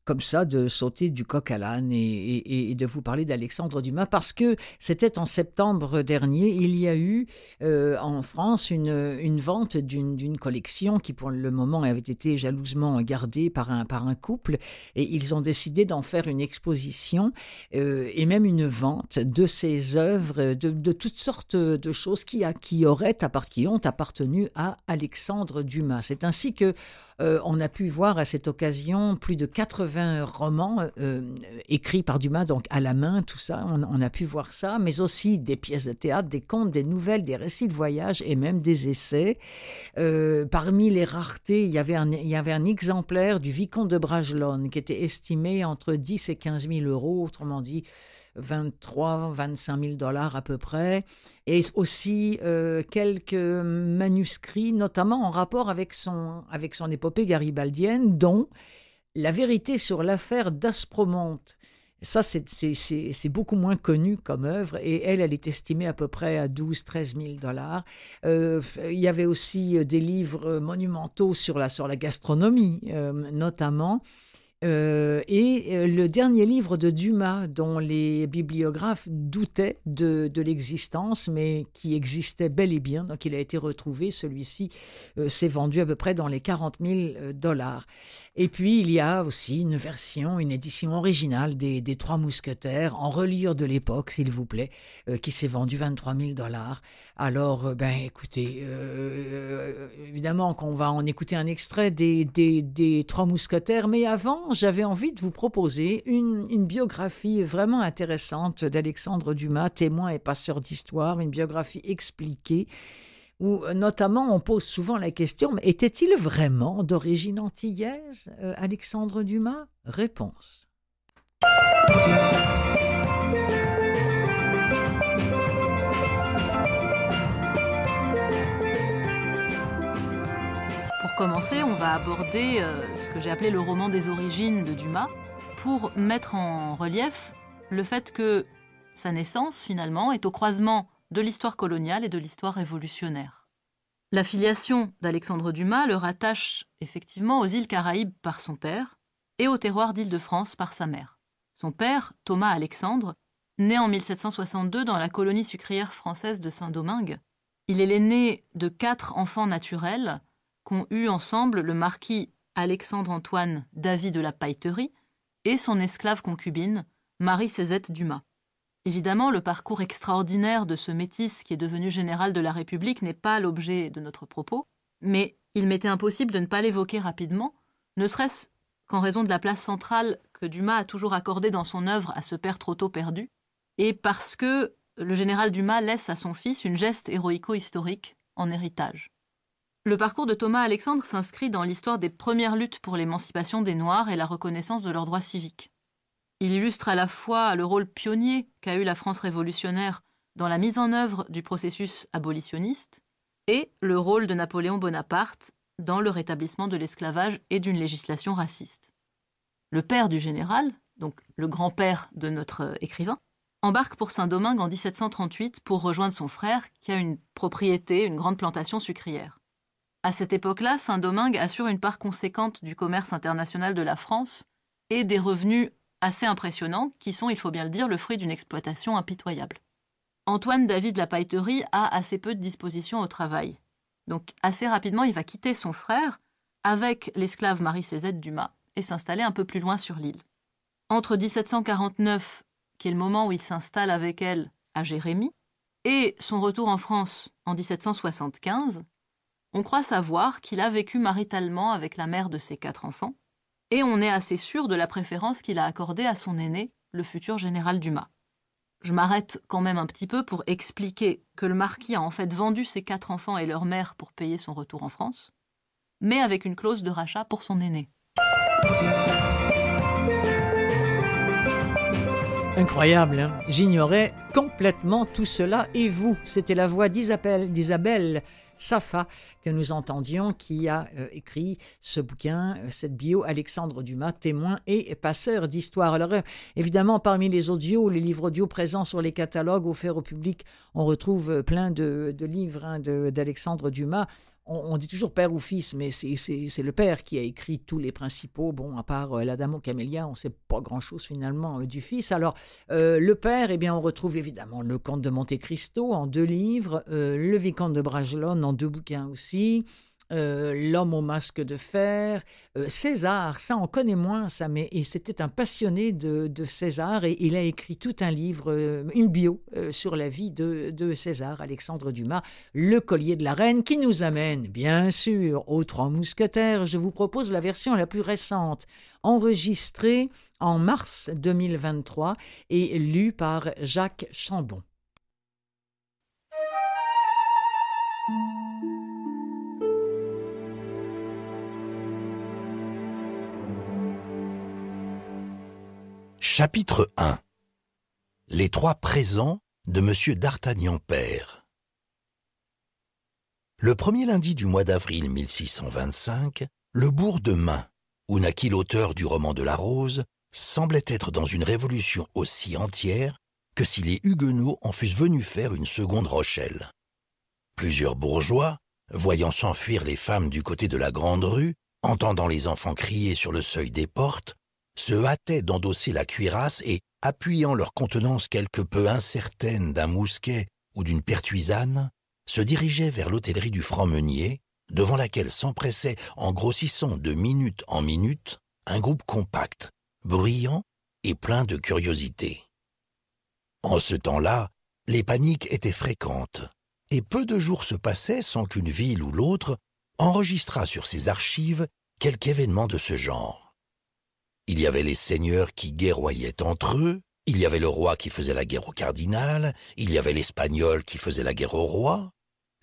comme ça de sauter du coq à l'âne et, de vous parler d'Alexandre Dumas parce que c'était en septembre dernier, il y a eu euh, en France une, une vente d'une collection qui pour le moment avait été jalousement gardée par un, par un couple et ils ont décidé d'en faire une exposition euh, et même une vente de ces œuvres, de, de toutes sortes de choses qui, a, qui auraient qui ont appartenu à Alexandre Dumas. C'est ainsi que euh, on a pu voir à cette occasion plus de 80 romans euh, écrits par Dumas, donc à la main, tout ça, on, a pu voir ça, mais aussi des pièces de théâtre, des contes, des nouvelles, des récits de voyage et même des essais. Euh, parmi les raretés, il y, avait un, il y avait un exemplaire du Vicomte de Bragelonne qui était estimé entre 10 et 15 000 euros, autrement dit 23, 25 000 dollars à peu près, et aussi euh, quelques manuscrits, notamment en rapport avec son, avec son épopée garibaldienne, dont la vérité sur l'affaire d'Aspromonte. Ça, c'est beaucoup moins connu comme œuvre, et elle, elle est estimée à peu près à 12-13 000 dollars. Euh, il y avait aussi des livres monumentaux sur la, sur la gastronomie, euh, notamment. Euh, et euh, le dernier livre de Dumas, dont les bibliographes doutaient de, l'existence, mais qui existait bel et bien, donc il a été retrouvé, celui-ci euh, s'est vendu à peu près dans les 40 000 dollars. Et puis il y a aussi une version, une édition originale des, Trois Mousquetaires, en reliure de l'époque, s'il vous plaît, qui s'est vendu 23 000 dollars. Alors, ben écoutez, évidemment qu'on va en écouter un extrait des Trois Mousquetaires, mais avant, j'avais envie de vous proposer une, biographie vraiment intéressante d'Alexandre Dumas, témoin et passeur d'histoire, une biographie expliquée où euh, notamment on pose souvent la question était-il vraiment d'origine antillaise, euh, Alexandre Dumas? Réponse. Pour commencer, on va aborder euh, que j'ai appelé le roman des origines de Dumas, pour mettre en relief le fait que sa naissance, finalement, est au croisement de l'histoire coloniale et de l'histoire révolutionnaire. La filiation d'Alexandre Dumas le rattache effectivement aux îles Caraïbes par son père et au terroir d'Île-de-France par sa mère. Son père, Thomas Alexandre, né en 1762 dans la colonie sucrière française de Saint-Domingue, il est l'aîné de quatre enfants naturels qu'ont eu ensemble le marquis Alexandre-Antoine David de la Pailleterie et son esclave concubine, Marie Cézette Dumas. Évidemment, le parcours extraordinaire de ce métis qui est devenu général de la République n'est pas l'objet de notre propos, mais il m'était impossible de ne pas l'évoquer rapidement, ne serait-ce qu'en raison de la place centrale que Dumas a toujours accordée dans son œuvre à ce père trop tôt perdu, et parce que le général Dumas laisse à son fils une geste héroïco-historique en héritage. Le parcours de Thomas Alexandre s'inscrit dans l'histoire des premières luttes pour l'émancipation des Noirs et la reconnaissance de leurs droits civiques. Il illustre à la fois le rôle pionnier qu'a eu la France révolutionnaire dans la mise en œuvre du processus abolitionniste et le rôle de Napoléon Bonaparte dans le rétablissement de l'esclavage et d'une législation raciste. Le père du général, donc le grand-père de notre écrivain, embarque pour Saint-Domingue en 1738 pour rejoindre son frère qui a une propriété, une grande plantation sucrière. À cette époque-là, Saint-Domingue assure une part conséquente du commerce international de la France et des revenus assez impressionnants qui sont, il faut bien le dire, le fruit d'une exploitation impitoyable. Antoine David Lapailleterie a assez peu de disposition au travail. Donc assez rapidement, il va quitter son frère avec l'esclave Marie-Cézette Dumas et s'installer un peu plus loin sur l'île. Entre 1749, qui est le moment où il s'installe avec elle à Jérémie, et son retour en France en 1775, on croit savoir qu'il a vécu maritalement avec la mère de ses quatre enfants, et on est assez sûr de la préférence qu'il a accordée à son aîné, le futur général Dumas. Je m'arrête quand même un petit peu pour expliquer que le marquis a en fait vendu ses quatre enfants et leur mère pour payer son retour en France, mais avec une clause de rachat pour son aîné. Incroyable, hein? J'ignorais complètement tout cela. Et vous, c'était la voix d'Isabelle Safa que nous entendions, qui a euh, écrit ce bouquin, euh, cette bio, Alexandre Dumas, témoin et passeur d'histoire. Alors euh, évidemment, parmi les audios, les livres audio présents sur les catalogues offerts au public, on retrouve plein de, livres hein, d'Alexandre Dumas on, dit toujours père ou fils, mais c'est le père qui a écrit tous les principaux. Bon, à part euh, la Dame aux Camélias, on ne sait pas grand-chose finalement euh, du fils. Alors, euh, le père, eh bien, on retrouve évidemment le Comte de Monte Cristo en deux livres, le Vicomte de Bragelonne en deux bouquins aussi. Euh, l'homme au masque de fer, euh, César, ça on connaît moins ça, mais c'était un passionné de, César et il a écrit tout un livre, euh, une bio sur la vie de, de, César, Alexandre Dumas, Le collier de la reine, qui nous amène bien sûr aux Trois Mousquetaires. Je vous propose la version la plus récente, enregistrée en mars 2023 et lue par Jacques Chambon. Chapitre 1 Les trois présents de M. d'Artagnan père Le premier lundi du mois d'avril 1625, le bourg de Main, où naquit l'auteur du roman de la Rose, semblait être dans une révolution aussi entière que si les Huguenots en fussent venus faire une seconde Rochelle. Plusieurs bourgeois, voyant s'enfuir les femmes du côté de la grande rue, entendant les enfants crier sur le seuil des portes, se hâtaient d'endosser la cuirasse et, appuyant leur contenance quelque peu incertaine d'un mousquet ou d'une pertuisane, se dirigeaient vers l'hôtellerie du franc-meunier, devant laquelle s'empressait, en grossissant de minute en minute, un groupe compact, bruyant et plein de curiosité. En ce temps-là, les paniques étaient fréquentes, et peu de jours se passaient sans qu'une ville ou l'autre enregistrât sur ses archives quelque événement de ce genre. Il y avait les seigneurs qui guerroyaient entre eux, il y avait le roi qui faisait la guerre au cardinal, il y avait l'espagnol qui faisait la guerre au roi.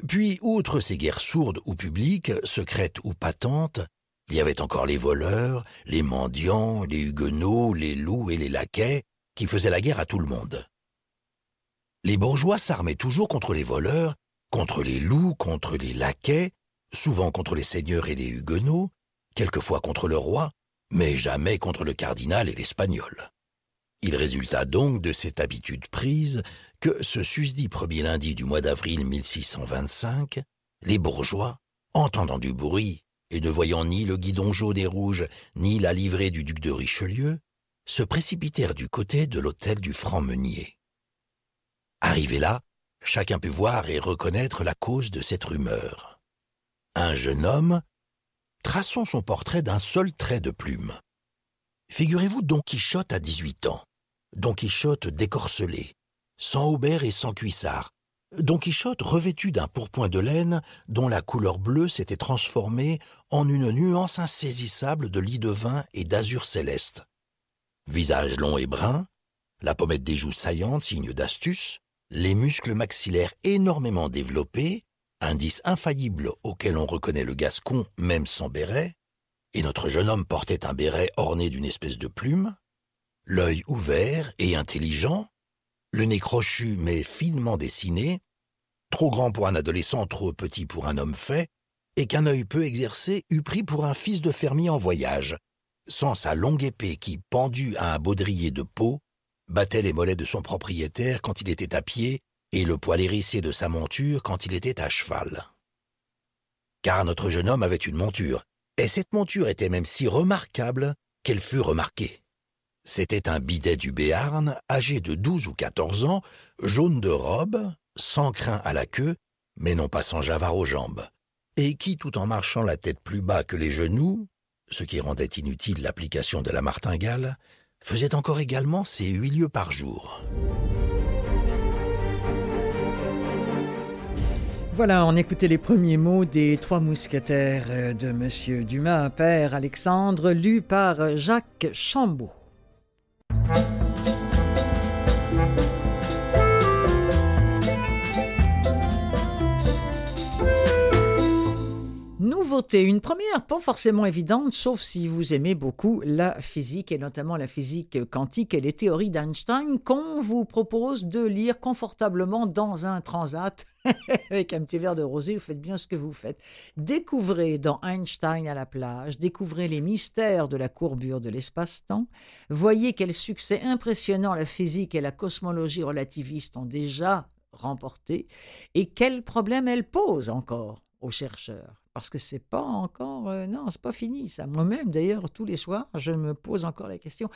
Puis, outre ces guerres sourdes ou publiques, secrètes ou patentes, il y avait encore les voleurs, les mendiants, les huguenots, les loups et les laquais qui faisaient la guerre à tout le monde. Les bourgeois s'armaient toujours contre les voleurs, contre les loups, contre les laquais, souvent contre les seigneurs et les huguenots, quelquefois contre le roi, mais jamais contre le cardinal et l'espagnol. Il résulta donc de cette habitude prise que ce susdit premier lundi du mois d'avril 1625, les bourgeois, entendant du bruit et ne voyant ni le guidon jaune et rouge ni la livrée du duc de Richelieu, se précipitèrent du côté de l'hôtel du franc-meunier. Arrivé là, chacun put voir et reconnaître la cause de cette rumeur. Un jeune homme, traçons son portrait d'un seul trait de plume. Figurez-vous Don Quichotte à 18 ans, Don Quichotte décorcelé, sans aubert et sans cuissard, Don Quichotte revêtu d'un pourpoint de laine dont la couleur bleue s'était transformée en une nuance insaisissable de lit de vin et d'azur céleste. Visage long et brun, la pommette des joues saillantes, signe d'astuce, les muscles maxillaires énormément développés, indice infaillible auquel on reconnaît le gascon même sans béret, et notre jeune homme portait un béret orné d'une espèce de plume, l'œil ouvert et intelligent, le nez crochu mais finement dessiné, trop grand pour un adolescent, trop petit pour un homme fait, et qu'un œil peu exercé eût pris pour un fils de fermier en voyage, sans sa longue épée qui, pendue à un baudrier de peau, battait les mollets de son propriétaire quand il était à pied et le poil hérissé de sa monture quand il était à cheval. Car notre jeune homme avait une monture, et cette monture était même si remarquable qu'elle fut remarquée. C'était un bidet du Béarn, âgé de douze ou quatorze ans, jaune de robe, sans crin à la queue, mais non pas sans javard aux jambes, et qui, tout en marchant la tête plus bas que les genoux, ce qui rendait inutile l'application de la martingale, faisait encore également ses huit lieues par jour. Voilà, on écoutait les premiers mots des Trois Mousquetaires euh, de Monsieur Dumas, père Alexandre, lu par Jacques Chambaud. Une première pas forcément évidente, sauf si vous aimez beaucoup la physique et notamment la physique quantique et les théories d'Einstein qu'on vous propose de lire confortablement dans un transat avec un petit verre de rosé, vous faites bien ce que vous faites. Découvrez dans Einstein à la plage, découvrez les mystères de la courbure de l'espace-temps, voyez quel succès impressionnant la physique et la cosmologie relativiste ont déjà remporté et quels problèmes elles posent encore aux chercheurs parce que c'est pas encore euh, non c'est pas fini ça moi-même d'ailleurs tous les soirs je me pose encore la question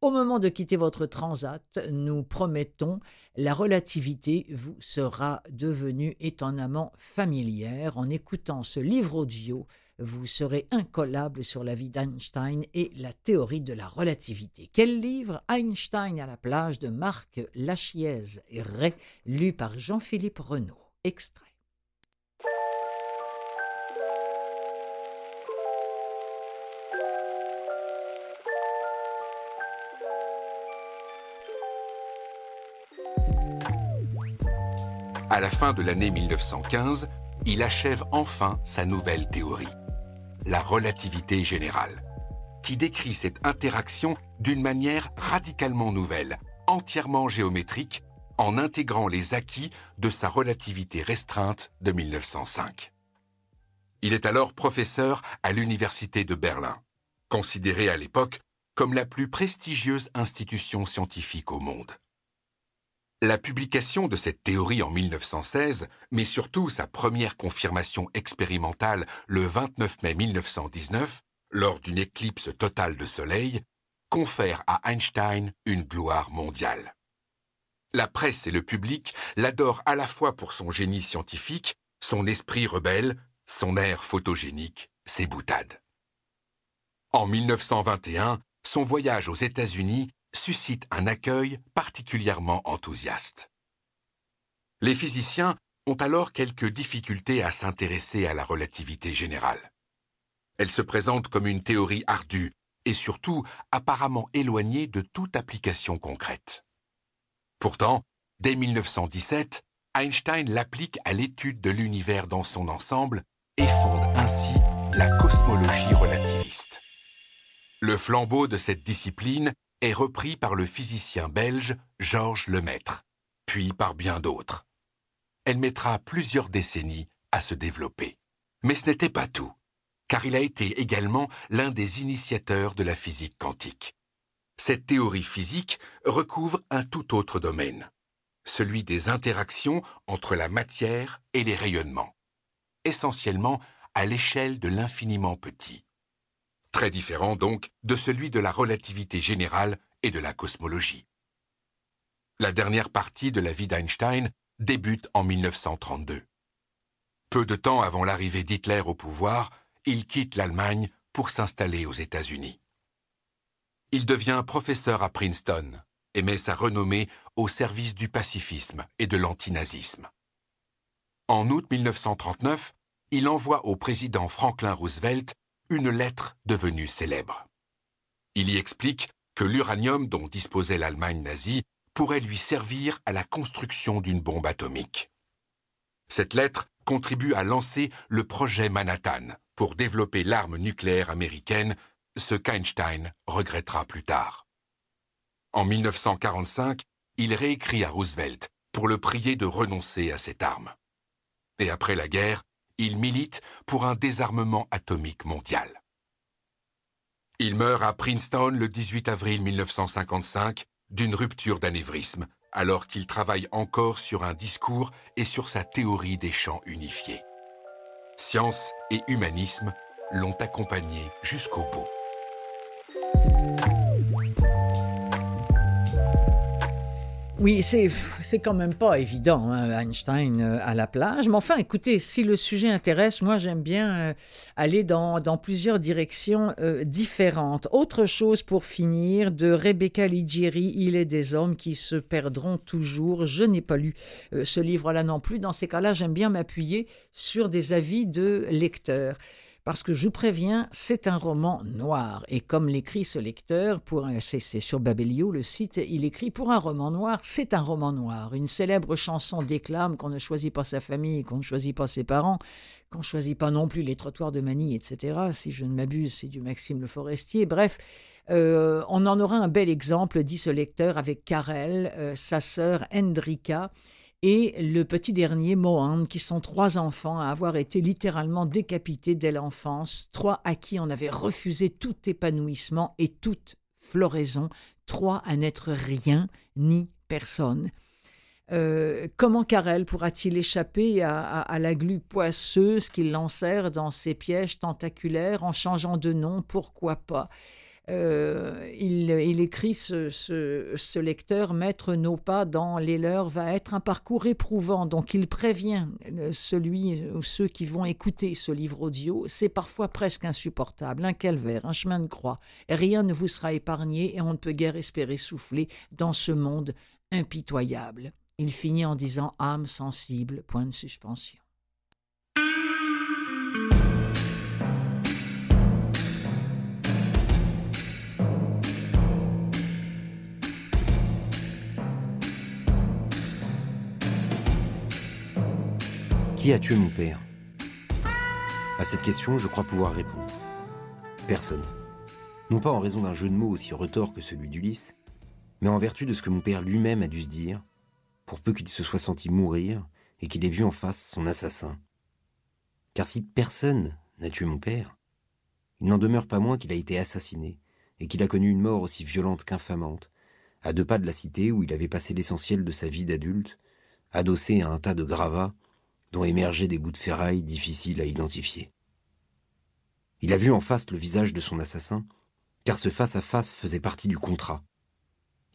au moment de quitter votre transat nous promettons la relativité vous sera devenue étonnamment familière en écoutant ce livre audio vous serez incollable sur la vie d'Einstein et la théorie de la relativité. Quel livre? Einstein à la plage de Marc Lachiez et Ray, lu par Jean-Philippe Renaud. Extrait. À la fin de l'année 1915, il achève enfin sa nouvelle théorie, la relativité générale, qui décrit cette interaction d'une manière radicalement nouvelle, entièrement géométrique, en intégrant les acquis de sa relativité restreinte de 1905. Il est alors professeur à l'Université de Berlin, considéré à l'époque comme la plus prestigieuse institution scientifique au monde. La publication de cette théorie en 1916, mais surtout sa première confirmation expérimentale le 29 mai 1919, lors d'une éclipse totale de Soleil, confère à Einstein une gloire mondiale. La presse et le public l'adorent à la fois pour son génie scientifique, son esprit rebelle, son air photogénique, ses boutades. En 1921, son voyage aux États-Unis suscite un accueil particulièrement enthousiaste. Les physiciens ont alors quelques difficultés à s'intéresser à la relativité générale. Elle se présente comme une théorie ardue et surtout apparemment éloignée de toute application concrète. Pourtant, dès 1917, Einstein l'applique à l'étude de l'univers dans son ensemble et fonde ainsi la cosmologie relativiste. Le flambeau de cette discipline est repris par le physicien belge Georges Lemaître, puis par bien d'autres. Elle mettra plusieurs décennies à se développer. Mais ce n'était pas tout, car il a été également l'un des initiateurs de la physique quantique. Cette théorie physique recouvre un tout autre domaine, celui des interactions entre la matière et les rayonnements, essentiellement à l'échelle de l'infiniment petit très différent donc de celui de la relativité générale et de la cosmologie. La dernière partie de la vie d'Einstein débute en 1932. Peu de temps avant l'arrivée d'Hitler au pouvoir, il quitte l'Allemagne pour s'installer aux États-Unis. Il devient professeur à Princeton et met sa renommée au service du pacifisme et de l'antinazisme. En août 1939, il envoie au président Franklin Roosevelt une lettre devenue célèbre. Il y explique que l'uranium dont disposait l'Allemagne nazie pourrait lui servir à la construction d'une bombe atomique. Cette lettre contribue à lancer le projet Manhattan pour développer l'arme nucléaire américaine, ce qu'Einstein regrettera plus tard. En 1945, il réécrit à Roosevelt pour le prier de renoncer à cette arme. Et après la guerre, il milite pour un désarmement atomique mondial. Il meurt à Princeton le 18 avril 1955 d'une rupture d'anévrisme, alors qu'il travaille encore sur un discours et sur sa théorie des champs unifiés. Science et humanisme l'ont accompagné jusqu'au bout. Oui, c'est, quand même pas évident, hein, Einstein euh, à la plage. Mais enfin, écoutez, si le sujet intéresse, moi j'aime bien euh, aller dans, dans, plusieurs directions euh, différentes. Autre chose pour finir, de Rebecca Ligieri, Il est des hommes qui se perdront toujours. Je n'ai pas lu ce livre-là non plus. Dans ces cas-là, j'aime bien m'appuyer sur des avis de lecteurs parce que je préviens, c'est un roman noir. Et comme l'écrit ce lecteur, pour c'est, sur Babelio, le site, il écrit pour un roman noir, c'est un roman noir. Une célèbre chanson déclame qu'on ne choisit pas sa famille, qu'on ne choisit pas ses parents, qu'on ne choisit pas non plus les trottoirs de Manille, etc. Si je ne m'abuse, c'est du Maxime Le Forestier. Bref, euh, on en aura un bel exemple, dit ce lecteur, avec Karel, euh, sa sœur Hendrika, et le petit dernier, Mohan, qui sont trois enfants à avoir été littéralement décapités dès l'enfance, trois à qui on avait refusé tout épanouissement et toute floraison, trois à n'être rien ni personne. Euh, comment Karel pourra-t-il échapper à, la glu poisseuse qu'il lancèrent dans ses pièges tentaculaires en changeant de nom? Pourquoi pas? Euh, il, écrit ce, lecteur mettre nos pas dans les leurs va être un parcours éprouvant. Donc il prévient celui ou ceux qui vont écouter ce livre audio. C'est parfois presque insupportable. Un calvaire un chemin de croix. Rien ne vous sera épargné et on ne peut guère espérer souffler dans ce monde impitoyable. Il finit en disant âme sensible point de suspension Qui a tué mon père? À cette question, je crois pouvoir répondre. Personne. Non pas en raison d'un jeu de mots aussi retors que celui d'Ulysse, mais en vertu de ce que mon père lui-même a dû se dire, pour peu qu'il se soit senti mourir et qu'il ait vu en face son assassin. Car si personne n'a tué mon père, il n'en demeure pas moins qu'il a été assassiné et qu'il a connu une mort aussi violente qu'infamante, à deux pas de la cité où il avait passé l'essentiel de sa vie d'adulte, adossé à un tas de gravats dont émergeaient des bouts de ferraille difficiles à identifier. Il a vu en face le visage de son assassin, car ce face-à-face faisait partie du contrat.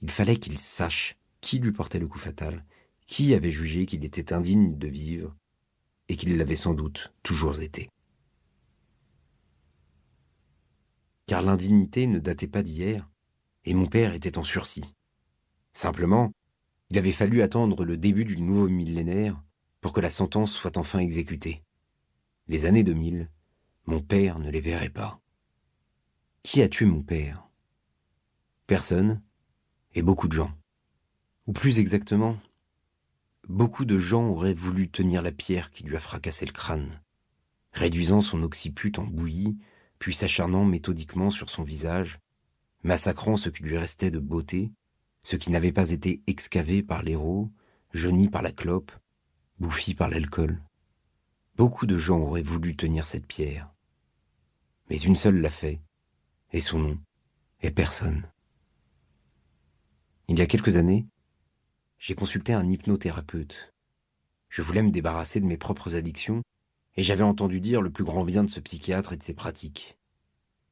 Il fallait qu'il sache qui lui portait le coup fatal, qui avait jugé qu'il était indigne de vivre, et qu'il l'avait sans doute toujours été. Car l'indignité ne datait pas d'hier, et mon père était en sursis. Simplement, il avait fallu attendre le début du nouveau millénaire pour que la sentence soit enfin exécutée. Les années 2000, mon père ne les verrait pas. Qui a tué mon père? Personne, et beaucoup de gens. Ou plus exactement, beaucoup de gens auraient voulu tenir la pierre qui lui a fracassé le crâne, réduisant son occiput en bouillie, puis s'acharnant méthodiquement sur son visage, massacrant ce qui lui restait de beauté, ce qui n'avait pas été excavé par l'héros, jauni par la clope, bouffi par l'alcool. Beaucoup de gens auraient voulu tenir cette pierre. Mais une seule l'a fait, et son nom est personne. Il y a quelques années, j'ai consulté un hypnothérapeute. Je voulais me débarrasser de mes propres addictions, et j'avais entendu dire le plus grand bien de ce psychiatre et de ses pratiques.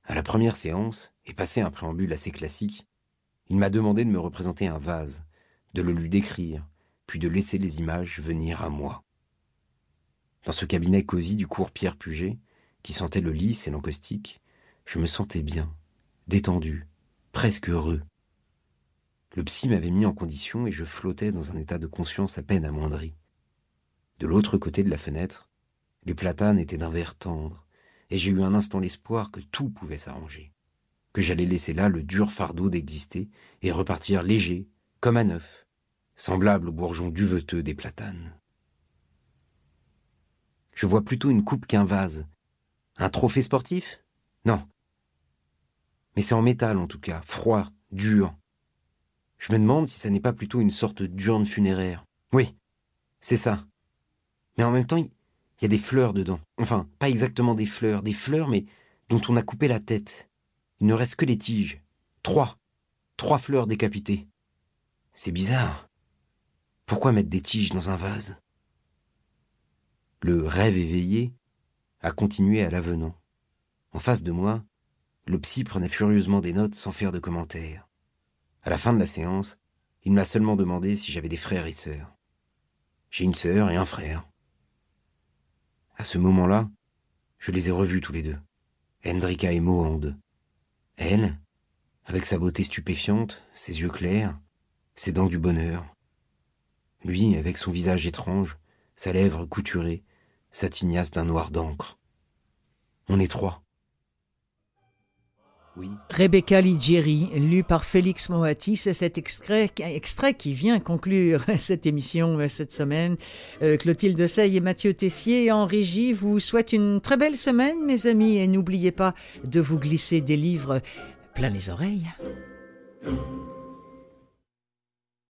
À la première séance, et passé un préambule assez classique, il m'a demandé de me représenter un vase, de le lui décrire, puis de laisser les images venir à moi. Dans ce cabinet cosy du cours Pierre Puget, qui sentait le lys et l'encaustique, je me sentais bien, détendu, presque heureux. Le psy m'avait mis en condition et je flottais dans un état de conscience à peine amoindri. De l'autre côté de la fenêtre, les platanes étaient d'un vert tendre, et j'ai eu un instant l'espoir que tout pouvait s'arranger, que j'allais laisser là le dur fardeau d'exister et repartir léger, comme à neuf, semblable au bourgeon duveteux des platanes. Je vois plutôt une coupe qu'un vase. Un trophée sportif? Non. Mais c'est en métal en tout cas, froid, dur. Je me demande si ça n'est pas plutôt une sorte d'urne funéraire. Oui, c'est ça. Mais en même temps, il y a des fleurs dedans. Enfin, pas exactement des fleurs, des fleurs, mais dont on a coupé la tête. Il ne reste que les tiges. Trois. Trois fleurs décapitées. C'est bizarre. Pourquoi mettre des tiges dans un vase? Le rêve éveillé a continué à l'avenant. En face de moi, le psy prenait furieusement des notes sans faire de commentaires. À la fin de la séance, il m'a seulement demandé si j'avais des frères et sœurs. J'ai une sœur et un frère. À ce moment-là, je les ai revus tous les deux, Hendrika et Mohand. Elle, avec sa beauté stupéfiante, ses yeux clairs, ses dents du bonheur. Lui, avec son visage étrange, sa lèvre couturée, sa tignasse d'un noir d'encre. On est trois. Oui. Rebecca Ligieri, lu par Félix Moati, c'est cet extrait, extrait, qui vient conclure cette émission euh, cette semaine. Euh, Clotilde Sey et Mathieu Tessier en régie vous souhaitent une très belle semaine, mes amis, et n'oubliez pas de vous glisser des livres plein les oreilles.